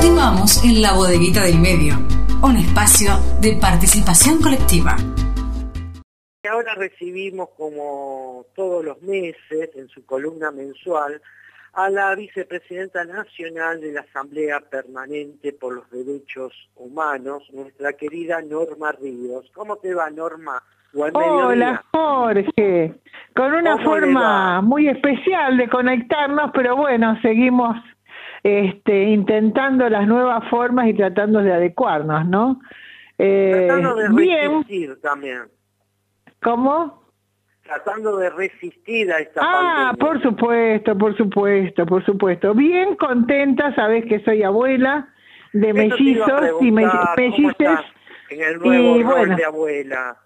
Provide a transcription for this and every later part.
Continuamos en la bodeguita del medio, un espacio de participación colectiva. Ahora recibimos como todos los meses en su columna mensual a la vicepresidenta nacional de la Asamblea Permanente por los Derechos Humanos, nuestra querida Norma Ríos. ¿Cómo te va, Norma? Hola, Jorge. Con una forma muy especial de conectarnos, pero bueno, seguimos este, intentando las nuevas formas y tratando de adecuarnos, ¿no? Eh, tratando de resistir también. ¿Cómo? Tratando de resistir a esta Ah, por supuesto, por supuesto, por supuesto. Bien contenta, sabes que soy abuela de mellizos y me mellices. En el nuevo y, rol de abuela.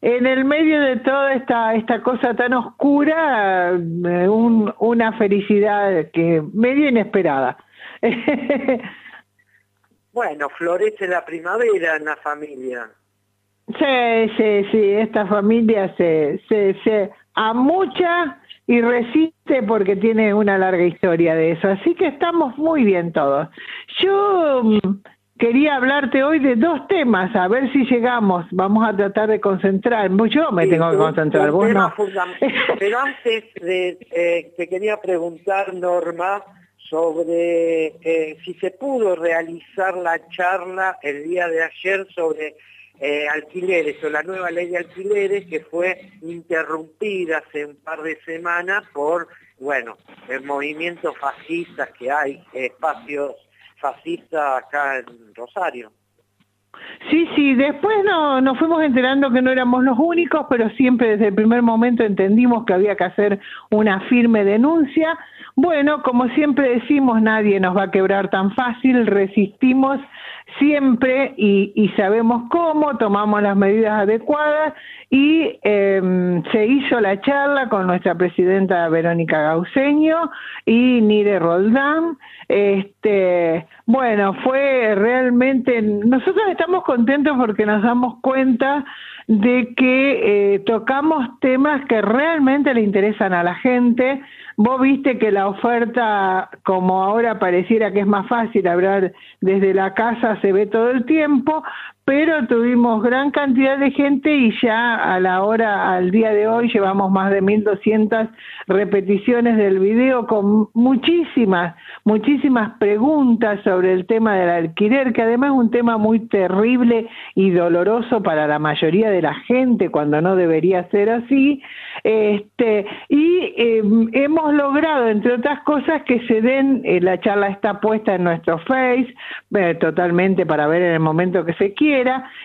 En el medio de toda esta, esta cosa tan oscura, eh, una felicidad que medio inesperada. bueno, florece la primavera en la familia. Sí, sí, sí, esta familia se, se, se amucha y resiste porque tiene una larga historia de eso. Así que estamos muy bien todos. Yo mm, quería hablarte hoy de dos temas, a ver si llegamos. Vamos a tratar de concentrar. Yo me tengo que concentrar, vos no. Pero antes de, eh, te quería preguntar, Norma, sobre eh, si se pudo realizar la charla el día de ayer sobre eh, alquileres o la nueva ley de alquileres que fue interrumpida hace un par de semanas por, bueno, el movimiento fascista que hay, espacios fascista acá en Rosario. Sí, sí, después no, nos fuimos enterando que no éramos los únicos, pero siempre desde el primer momento entendimos que había que hacer una firme denuncia. Bueno, como siempre decimos, nadie nos va a quebrar tan fácil, resistimos siempre y, sabemos cómo, tomamos las medidas adecuadas y em, se hizo la charla con nuestra presidenta Verónica Gauseño y Nire Roldán. Este, bueno, fue realmente, nosotros estamos contentos porque nos damos cuenta de que eh, tocamos temas que realmente le interesan a la gente. Vos viste que la oferta, como ahora pareciera que es más fácil hablar desde la casa, se ve todo el tiempo, pero tuvimos gran cantidad de gente y ya a la hora, al día de hoy, llevamos más de 1.200 repeticiones del video con muchísimas, muchísimas preguntas sobre el tema del alquiler, que además es un tema muy terrible y doloroso para la mayoría de la gente cuando no debería ser así. Este, y em, hemos logrado, entre otras cosas, que se den, eh, la charla está puesta en nuestro Face, eh, totalmente para ver en el momento que se quiera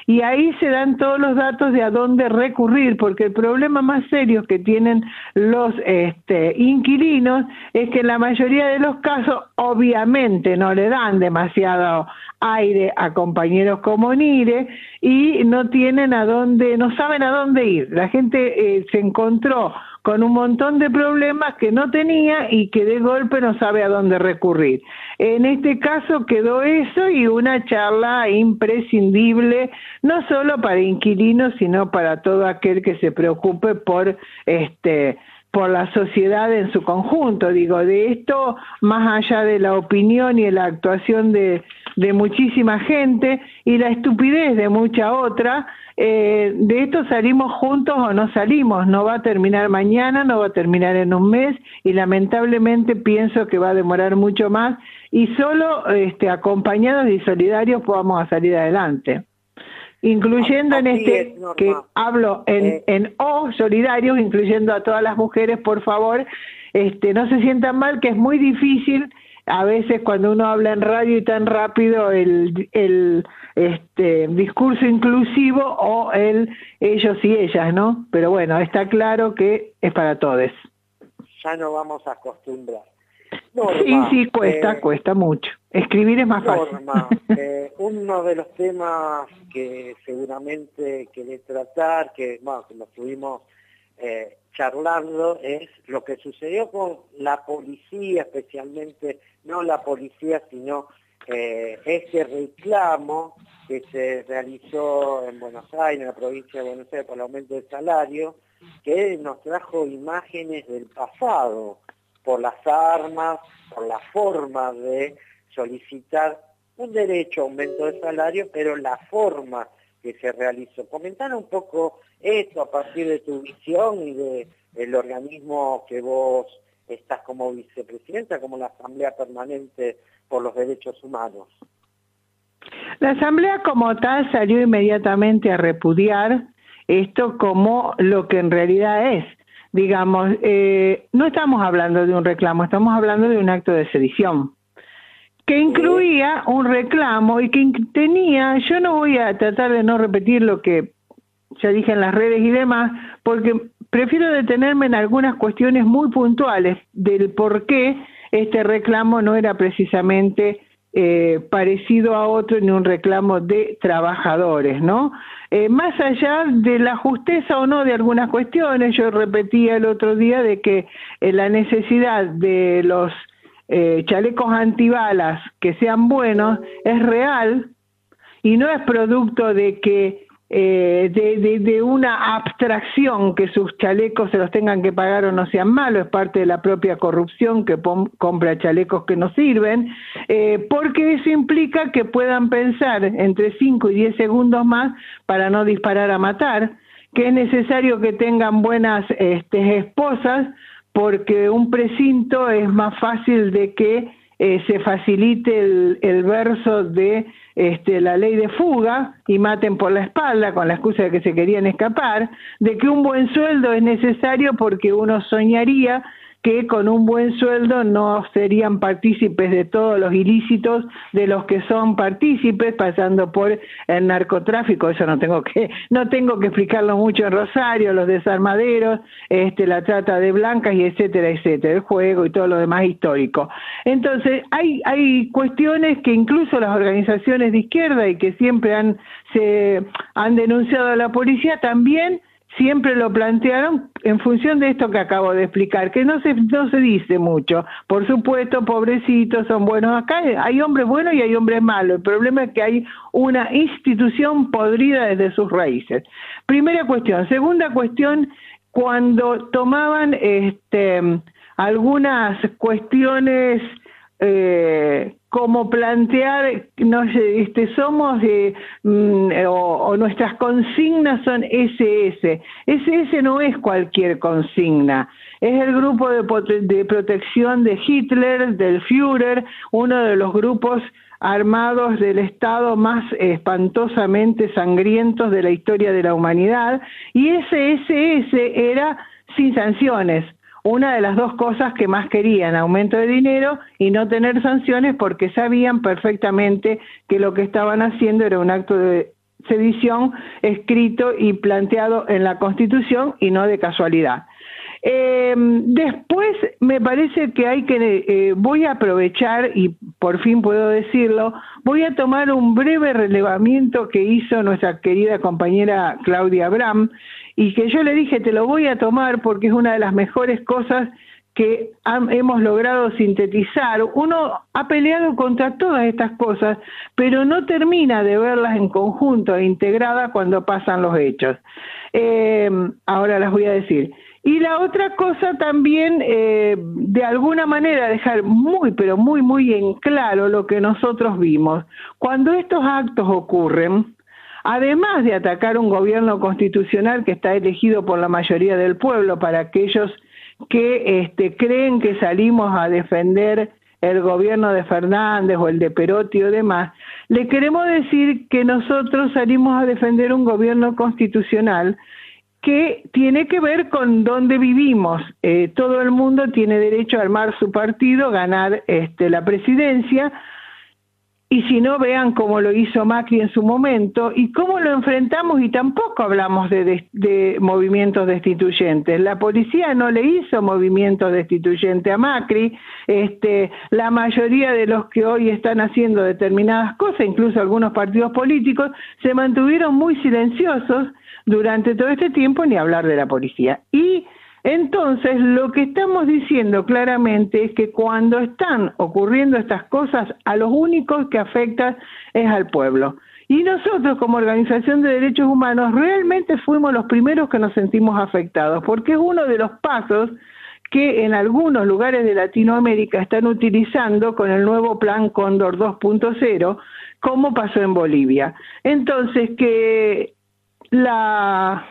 y ahí se dan todos los datos de a dónde recurrir, porque el problema más serio que tienen los este, inquilinos es que en la mayoría de los casos obviamente no le dan demasiado aire a compañeros como Nire y no tienen a dónde, no saben a dónde ir. La gente eh, se encontró con un montón de problemas que no tenía y que de golpe no sabe a dónde recurrir. En este caso quedó eso y una charla imprescindible, no solo para inquilinos, sino para todo aquel que se preocupe por este por la sociedad en su conjunto. Digo, de esto, más allá de la opinión y la actuación de, de muchísima gente y la estupidez de mucha otra, eh, de esto salimos juntos o no salimos, no va a terminar mañana, no va a terminar en un mes y lamentablemente pienso que va a demorar mucho más y solo este, acompañados y solidarios podamos salir adelante. Incluyendo en este que hablo en, eh. en O, solidarios, incluyendo a todas las mujeres, por favor, este, no se sientan mal, que es muy difícil a veces cuando uno habla en radio y tan rápido el, el este, discurso inclusivo o el ellos y ellas, ¿no? Pero bueno, está claro que es para todos. Ya no vamos a acostumbrar. sí, sí, cuesta, eh, cuesta mucho. Escribir es más fácil. eh, uno de los temas que seguramente querés tratar, que, bueno, que lo tuvimos eh, charlando es lo que sucedió con la policía, especialmente, no la policía, sino eh, ese reclamo que se realizó en Buenos Aires, en la provincia de Buenos Aires, por el aumento del salario, que nos trajo imágenes del pasado, por las armas, por la forma de solicitar un derecho a aumento de salario, pero la forma que se realizó. Comentar un poco esto a partir de tu visión y de el organismo que vos estás como vicepresidenta, como la Asamblea Permanente por los Derechos Humanos. La Asamblea como tal salió inmediatamente a repudiar esto como lo que en realidad es. Digamos, eh, no estamos hablando de un reclamo, estamos hablando de un acto de sedición que incluía un reclamo y que tenía, yo no voy a tratar de no repetir lo que ya dije en las redes y demás, porque prefiero detenerme en algunas cuestiones muy puntuales del por qué este reclamo no era precisamente eh, parecido a otro ni un reclamo de trabajadores, ¿no? Eh, más allá de la justeza o no de algunas cuestiones, yo repetía el otro día de que eh, la necesidad de los chalecos antibalas que sean buenos es real y no es producto de que eh, de, una abstracción que sus chalecos se los tengan que pagar o no sean malos, es parte de la propia corrupción que compra chalecos que no sirven, eh, porque eso implica que puedan pensar entre 5 y 10 segundos más para no disparar a matar, que es necesario que tengan buenas este, esposas, porque un precinto es más fácil de que eh, se facilite el verso de este, la ley de fuga y maten por la espalda con la excusa de que se querían escapar, de que un buen sueldo es necesario porque uno soñaría que con un buen sueldo no serían partícipes de todos los ilícitos de los que son partícipes, pasando por el narcotráfico, eso no tengo que, no tengo que explicarlo mucho en Rosario, los desarmaderos, este, la trata de blancas y etcétera, etcétera, el juego y todo lo demás histórico. Entonces, hay, hay cuestiones que incluso las organizaciones de izquierda y que siempre han, se, han denunciado a la policía también siempre lo plantearon en función de esto que acabo de explicar, que no se, no se dice mucho. Por supuesto, pobrecitos, son buenos. Acá hay hombres buenos y hay hombres malos. El problema es que hay una institución podrida desde sus raíces. Primera cuestión. Segunda cuestión, cuando tomaban este, algunas cuestiones eh, como plantear, no este, somos mm, o, nuestras consignas son SS. SS no es cualquier consigna, es el grupo de, de protección de Hitler, del Führer, uno de los grupos armados del Estado más espantosamente sangrientos de la historia de la humanidad, y ese SS era sin sanciones una de las dos cosas que más querían, aumento de dinero y no tener sanciones porque sabían perfectamente que lo que estaban haciendo era un acto de sedición escrito y planteado en la Constitución y no de casualidad. Eh, después me parece que hay que, eh, voy a aprovechar, y por fin puedo decirlo, voy a tomar un breve relevamiento que hizo nuestra querida compañera Claudia Abram, y que yo le dije, te lo voy a tomar porque es una de las mejores cosas que hemos logrado sintetizar. Uno ha peleado contra todas estas cosas, pero no termina de verlas en conjunto e integradas cuando pasan los hechos. Eh, ahora las voy a decir. Y la otra cosa también, eh, de alguna manera, dejar muy, pero muy, muy en claro lo que nosotros vimos. Cuando estos actos ocurren, además de atacar un gobierno constitucional que está elegido por la mayoría del pueblo para aquellos que este, creen que salimos a defender el gobierno de Fernández o el de Perotti o demás, le queremos decir que nosotros salimos a defender un gobierno constitucional que tiene que ver con dónde vivimos. Eh, todo el mundo tiene derecho a armar su partido, ganar este, la presidencia, y si no, vean cómo lo hizo Macri en su momento y cómo lo enfrentamos y tampoco hablamos de, de, movimientos destituyentes. La policía no le hizo movimientos destituyentes a Macri, este, la mayoría de los que hoy están haciendo determinadas cosas, incluso algunos partidos políticos, se mantuvieron muy silenciosos durante todo este tiempo ni hablar de la policía. Y entonces, lo que estamos diciendo claramente es que cuando están ocurriendo estas cosas, a los únicos que afectan es al pueblo. Y nosotros como organización de derechos humanos realmente fuimos los primeros que nos sentimos afectados, porque es uno de los pasos que en algunos lugares de Latinoamérica están utilizando con el nuevo plan Cóndor 2.0, como pasó en Bolivia. Entonces, que la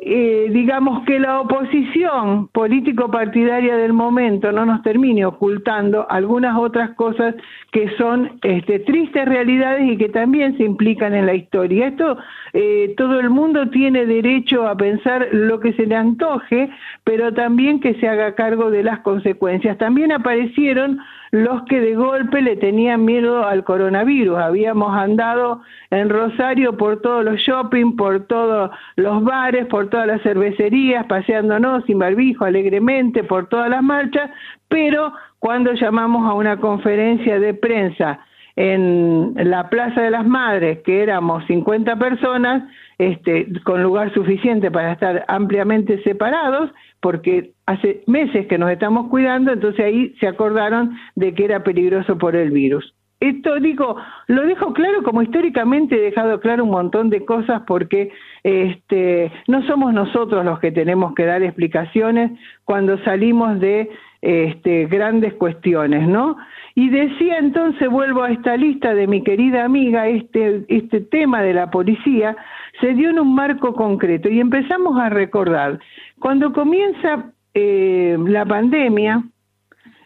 eh, digamos que la oposición político-partidaria del momento no nos termine ocultando algunas otras cosas que son este, tristes realidades y que también se implican en la historia. Esto eh, todo el mundo tiene derecho a pensar lo que se le antoje, pero también que se haga cargo de las consecuencias. También aparecieron los que de golpe le tenían miedo al coronavirus. Habíamos andado en Rosario por todos los shopping, por todos los bares, por todas las cervecerías, paseándonos sin barbijo, alegremente, por todas las marchas, pero cuando llamamos a una conferencia de prensa en la Plaza de las Madres, que éramos 50 personas, este, con lugar suficiente para estar ampliamente separados, porque hace meses que nos estamos cuidando, entonces ahí se acordaron de que era peligroso por el virus. Esto digo, lo dejo claro como históricamente he dejado claro un montón de cosas porque este, no somos nosotros los que tenemos que dar explicaciones cuando salimos de este, grandes cuestiones, ¿no? Y decía entonces, vuelvo a esta lista de mi querida amiga, este, este tema de la policía se dio en un marco concreto. Y empezamos a recordar, cuando comienza eh, la pandemia,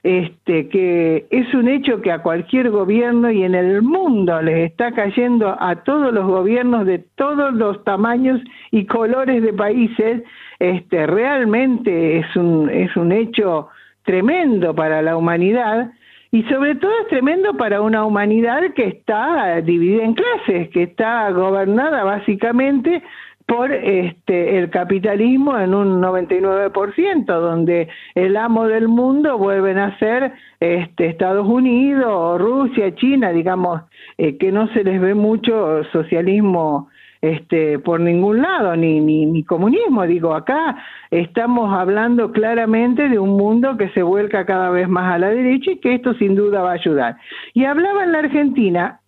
este, que es un hecho que a cualquier gobierno y en el mundo les está cayendo a todos los gobiernos de todos los tamaños y colores de países, este, realmente es un, es un hecho tremendo para la humanidad y sobre todo es tremendo para una humanidad que está dividida en clases, que está gobernada básicamente por este el capitalismo en un 99%, donde el amo del mundo vuelven a ser este Estados Unidos, Rusia, China, digamos, eh, que no se les ve mucho socialismo este, por ningún lado, ni, ni, ni, comunismo. Digo, acá estamos hablando claramente de un mundo que se vuelca cada vez más a la derecha y que esto sin duda va a ayudar. Y hablaba en la Argentina,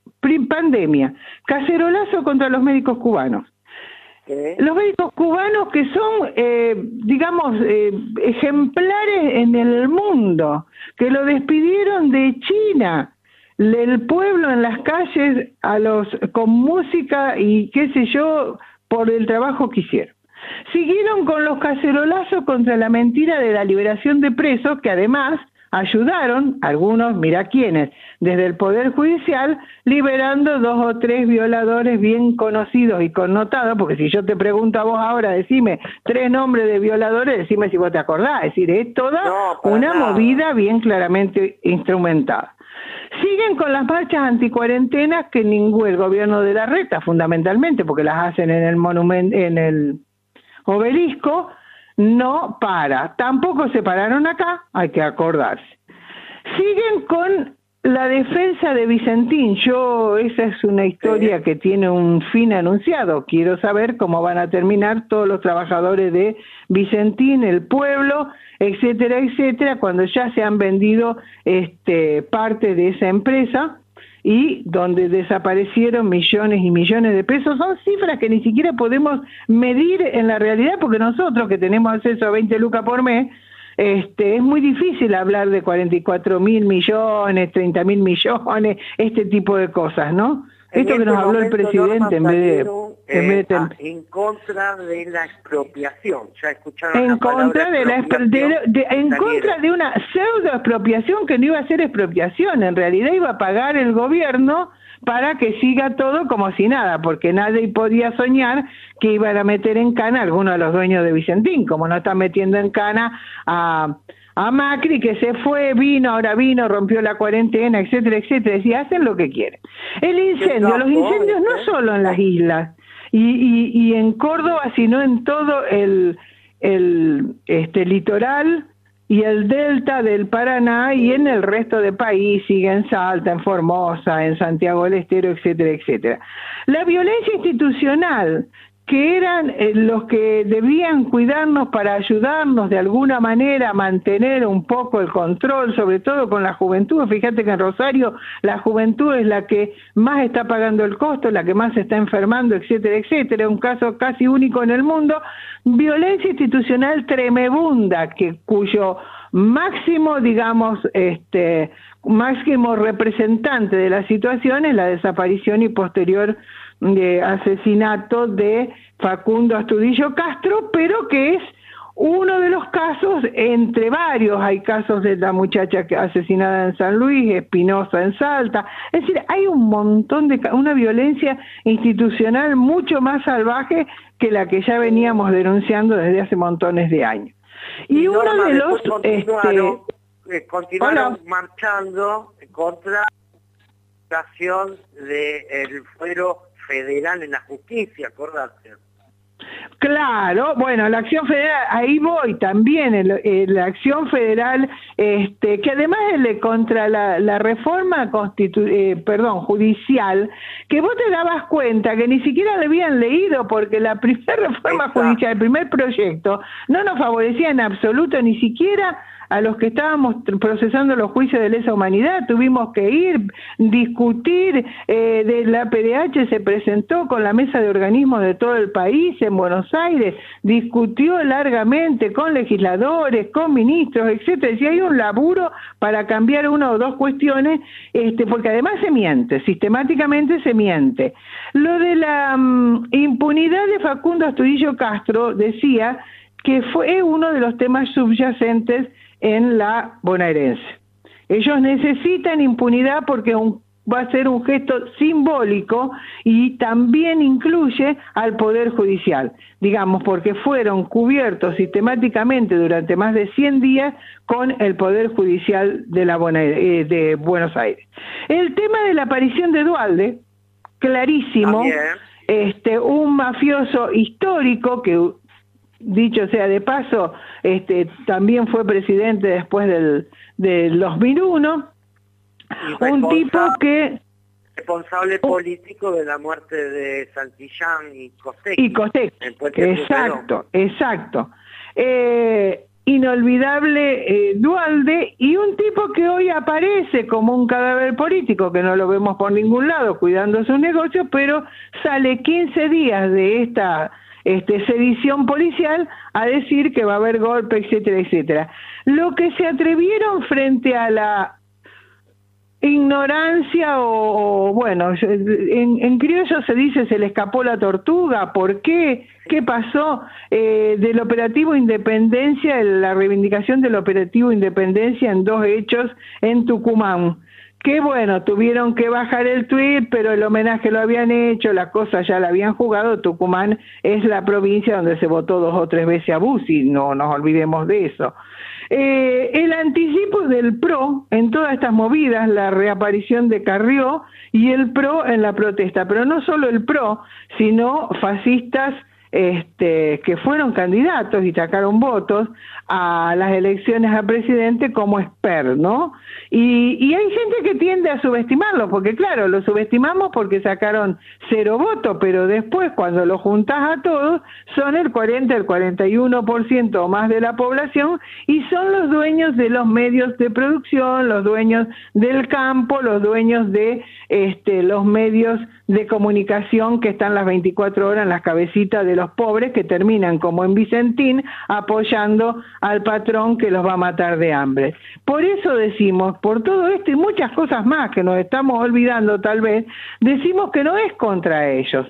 pandemia, cacerolazo contra los médicos cubanos. Los médicos cubanos que son, eh, digamos, eh, ejemplares en el mundo, que lo despidieron de China, el pueblo en las calles a los con música y qué sé yo por el trabajo que hicieron. Siguieron con los cacerolazos contra la mentira de la liberación de presos que además ayudaron, algunos, mira quiénes, desde el Poder Judicial, liberando dos o tres violadores bien conocidos y connotados, porque si yo te pregunto a vos ahora, decime tres nombres de violadores, decime si vos te acordás, es decir, es toda una movida bien claramente instrumentada. Siguen con las marchas anticuarentenas que ningún el gobierno de la reta, fundamentalmente, porque las hacen en el monumento, en el obelisco, no para. Tampoco se pararon acá, hay que acordarse. Siguen con la defensa de Vicentín, yo, esa es una historia que tiene un fin anunciado. Quiero saber cómo van a terminar todos los trabajadores de Vicentín, el pueblo, etcétera, etcétera, cuando ya se han vendido este, parte de esa empresa y donde desaparecieron millones y millones de pesos. Son cifras que ni siquiera podemos medir en la realidad porque nosotros que tenemos acceso a 20 lucas por mes, este, es muy difícil hablar de 44 mil millones, 30 mil millones, este tipo de cosas, ¿no? Esto que nos este habló el presidente en vez de... En, en, contra de la expropiación, ya escucharon en contra de la de, en contra de una pseudo expropiación que no iba a ser expropiación, en realidad iba a pagar el gobierno para que siga todo como si nada, porque nadie podía soñar que iban a meter en cana a alguno de los dueños de Vicentín, como no están metiendo en cana a, a Macri, que se fue, vino, ahora vino, rompió la cuarentena, etcétera, etcétera, y hacen lo que quieren. El incendio, los incendios no solo en las islas y, y, y en Córdoba, sino en todo el, el este, litoral, y el delta del Paraná y en el resto del país, sigue en Salta, en Formosa, en Santiago del Estero, etcétera, etcétera. La violencia institucional, que eran eh, los que debían cuidarnos para ayudarnos de alguna manera a mantener un poco el control, sobre todo con la juventud. Fíjate que en Rosario la juventud es la que más está pagando el costo, la que más se está enfermando, etcétera, etcétera. Un caso casi único en el mundo. Violencia institucional tremebunda, que, cuyo máximo, digamos, este, máximo representante de la situación es la desaparición y posterior de asesinato de Facundo Astudillo Castro, pero que es uno de los casos, entre varios, hay casos de la muchacha asesinada en San Luis, Espinosa en Salta, es decir, hay un montón de, una violencia institucional mucho más salvaje que la que ya veníamos denunciando desde hace montones de años. Y, uno de los... Continuaron, este, eh, continuaron marchando contra la acción del fuero federal en la justicia, acordate. Claro, bueno, la acción federal, ahí voy también, la acción federal, este, que además es contra la, reforma constitu eh, perdón, judicial, que vos te dabas cuenta que ni siquiera le habían leído, porque la primera reforma judicial, el primer proyecto, no nos favorecía en absoluto ni siquiera a los que estábamos procesando los juicios de lesa humanidad, tuvimos que ir, discutir, eh, de la PDH se presentó con la mesa de organismos de todo el país en Buenos Aires, discutió largamente con legisladores, con ministros, etcétera, si hay un laburo para cambiar una o dos cuestiones, este, porque además se miente, sistemáticamente se miente. Lo de la mm, impunidad de Facundo Astudillo Castro decía que fue uno de los temas subyacentes en la bonaerense. Ellos necesitan impunidad porque va a ser un gesto simbólico y también incluye al Poder Judicial, digamos, porque fueron cubiertos sistemáticamente durante más de 100 días con el Poder Judicial de, la eh, de Buenos Aires. El tema de la aparición de Dualde, clarísimo, este, un mafioso histórico que dicho sea de paso, este, también fue presidente después del, del 2001, un tipo que... Responsable político de la muerte de Santillán y Costec. Y Costec, exacto, exacto. Eh, inolvidable eh, Dualde y un tipo que hoy aparece como un cadáver político, que no lo vemos por ningún lado cuidando sus negocios, pero sale 15 días de esta este, sedición policial a decir que va a haber golpe, etcétera, etcétera. Lo que se atrevieron frente a la ignorancia o, bueno, en, en, criollo se dice se le escapó la tortuga, ¿por qué? ¿Qué pasó? Eh, del operativo Independencia, la reivindicación del operativo Independencia en dos hechos en Tucumán que bueno, tuvieron que bajar el tuit, pero el homenaje lo habían hecho, la cosa ya la habían jugado, Tucumán es la provincia donde se votó dos o tres veces a Bussi, no nos olvidemos de eso. Eh, el anticipo del PRO en todas estas movidas, la reaparición de Carrió y el PRO en la protesta, pero no solo el PRO, sino fascistas este, que fueron candidatos y sacaron votos a las elecciones a presidente como expert, ¿no? Y, y hay gente que tiende a subestimarlo, porque claro, lo subestimamos porque sacaron cero votos, pero después cuando lo juntás a todos, son el 40, el 41% o más de la población y son los dueños de los medios de producción, los dueños del campo, los dueños de este, los medios de comunicación que están las 24 horas en las cabecitas de los pobres que terminan como en Vicentín apoyando al patrón que los va a matar de hambre. Por eso decimos, por todo esto y muchas cosas más que nos estamos olvidando tal vez, decimos que no es contra ellos,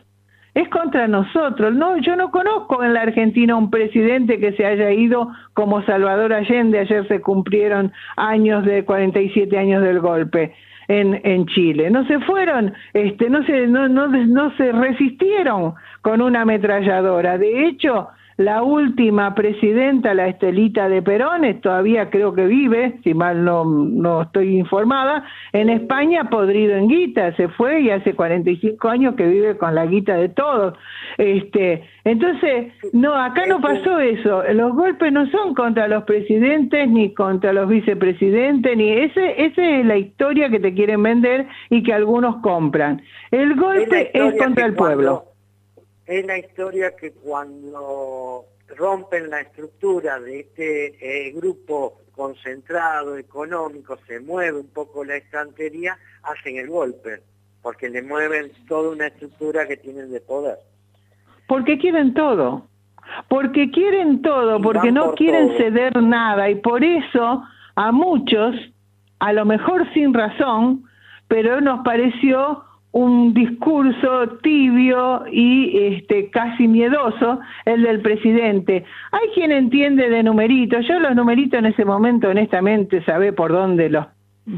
es contra nosotros. No, yo no conozco en la Argentina un presidente que se haya ido como Salvador Allende. Ayer se cumplieron años de 47 años del golpe en, en Chile. No se fueron, este, no se, no, no, no se resistieron con una ametralladora. De hecho, la última presidenta, la Estelita de Perón, todavía creo que vive, si mal no, no estoy informada, en España podrido en guita, se fue y hace 45 años que vive con la guita de todos. Este, entonces, no, acá no pasó eso. Los golpes no son contra los presidentes ni contra los vicepresidentes, ni ese, esa es la historia que te quieren vender y que algunos compran. El golpe es, contra el pueblo es la historia que cuando rompen la estructura de este eh, grupo concentrado, económico, se mueve un poco la estantería, hacen el golpe, porque le mueven toda una estructura que tienen de poder. Porque quieren todo. porque quieren todo, porque no quieren ceder nada y por eso a muchos, a lo mejor sin razón, pero nos pareció un discurso tibio y este casi miedoso el del presidente. Hay quien entiende de numeritos, yo los numeritos en ese momento honestamente sabe por dónde los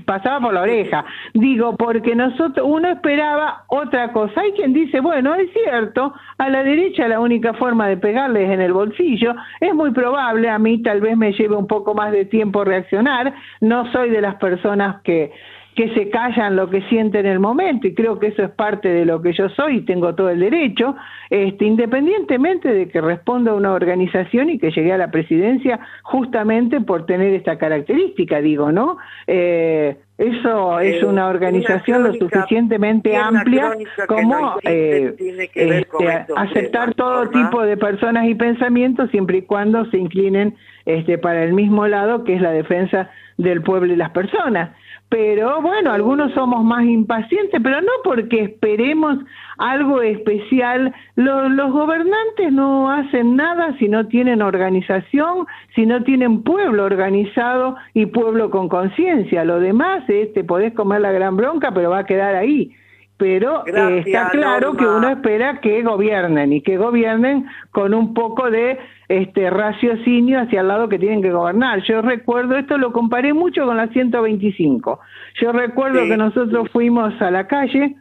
pasaba por la oreja. Digo, porque nosotros, uno esperaba otra cosa. Hay quien dice, bueno, es cierto, a la derecha la única forma de pegarles en el bolsillo. Es muy probable, a mí tal vez me lleve un poco más de tiempo reaccionar. No soy de las personas que que se callan lo que sienten en el momento y creo que eso es parte de lo que yo soy y tengo todo el derecho, este, independientemente de que responda a una organización y que llegué a la presidencia justamente por tener esta característica, digo, ¿no? Eh, eso es una organización lo suficientemente amplia como eh, este, aceptar todo tipo de personas y pensamientos siempre y cuando se inclinen este, para el mismo lado que es la defensa del pueblo y las personas pero bueno, algunos somos más impacientes, pero no porque esperemos algo especial. Los, los, gobernantes no hacen nada si no tienen organización, si no tienen pueblo organizado y pueblo con conciencia. Lo demás es, te podés comer la gran bronca, pero va a quedar ahí pero eh, está claro que uno espera que gobiernen y que gobiernen con un poco de este raciocinio hacia el lado que tienen que gobernar. Yo recuerdo, esto lo comparé mucho con la 125. Yo recuerdo que nosotros fuimos a la calle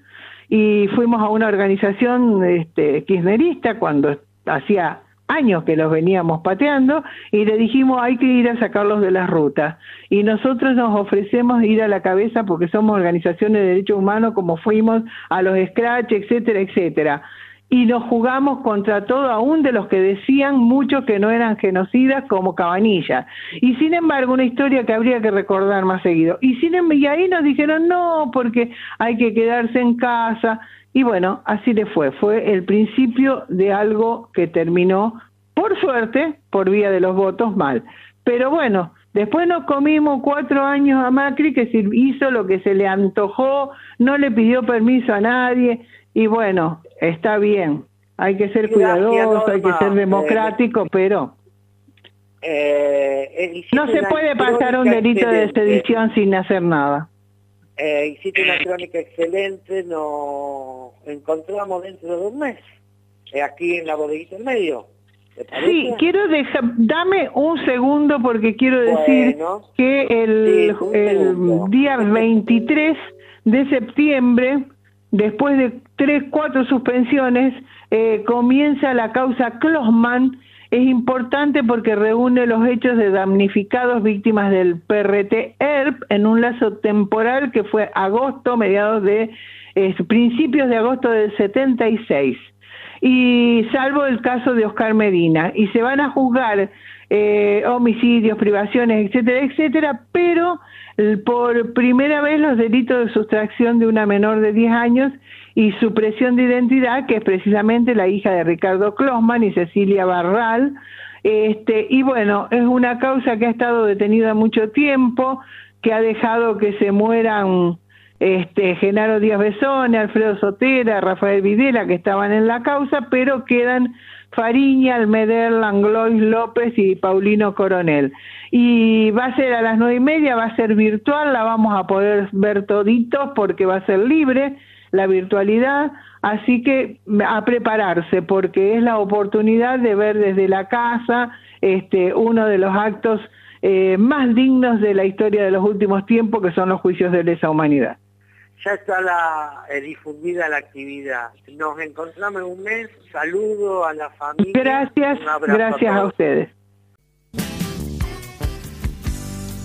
y fuimos a una organización este, kirchnerista cuando hacía años que los veníamos pateando y le dijimos hay que ir a sacarlos de las rutas y nosotros nos ofrecemos ir a la cabeza porque somos organizaciones de derechos humanos como fuimos a los scratch etcétera etcétera. Y nos jugamos contra todo aún de los que decían muchos que no eran genocidas como Cabanilla y sin embargo una historia que habría que recordar más seguido. Y sin em-, y ahí nos dijeron no porque hay que quedarse en casa y bueno, así le fue. Fue el principio de algo que terminó, por suerte, por vía de los votos mal. Pero bueno, después nos comimos cuatro años a Macri que hizo lo que se le antojó, no le pidió permiso a nadie y bueno, está bien. Hay que ser cuidadoso, hay que ser democrático, pero... Eh, no se puede pasar un delito de sedición sin hacer nada eh, hiciste una crónica excelente, nos encontramos dentro de un mes, eh, aquí en la bodeguita en medio. Sí, quiero dejar, dame un segundo porque quiero decir que el, el día 23 de septiembre, después de tres, cuatro suspensiones, eh, comienza la causa Klosman es importante porque reúne los hechos de damnificados víctimas del PRT-ERP en un lazo temporal que fue agosto, mediados de principios de agosto del 76 y salvo el caso de Oscar Medina y se van a juzgar eh, homicidios, privaciones, etcétera, etcétera, pero por primera vez los delitos de sustracción de una menor de 10 años y supresión de identidad, que es precisamente la hija de Ricardo Klosman y Cecilia Barral. Este, y bueno, es una causa que ha estado detenida mucho tiempo, que ha dejado que se mueran este, Genaro Díaz Besone, Alfredo Sotera, Rafael Videla, que estaban en la causa, pero quedan Fariña, Almeder, Langlois López y Paulino Coronel. Y va a ser a las nueve y media, va a ser virtual, la vamos a poder ver toditos porque va a ser libre la virtualidad, así que a prepararse porque es la oportunidad de ver desde la casa este, uno de los actos eh, más dignos de la historia de los últimos tiempos, que son los juicios de lesa humanidad. Ya está la, eh, difundida la actividad. Nos encontramos en un mes. Saludo a la familia. Gracias, gracias a, a ustedes.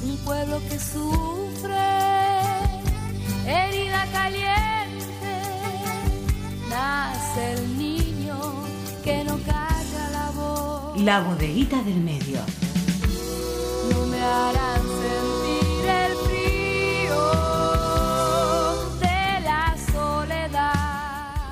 Un pueblo que sufre, herida caliente nace el niño que no calla la voz. La bodeguita del medio. No me harán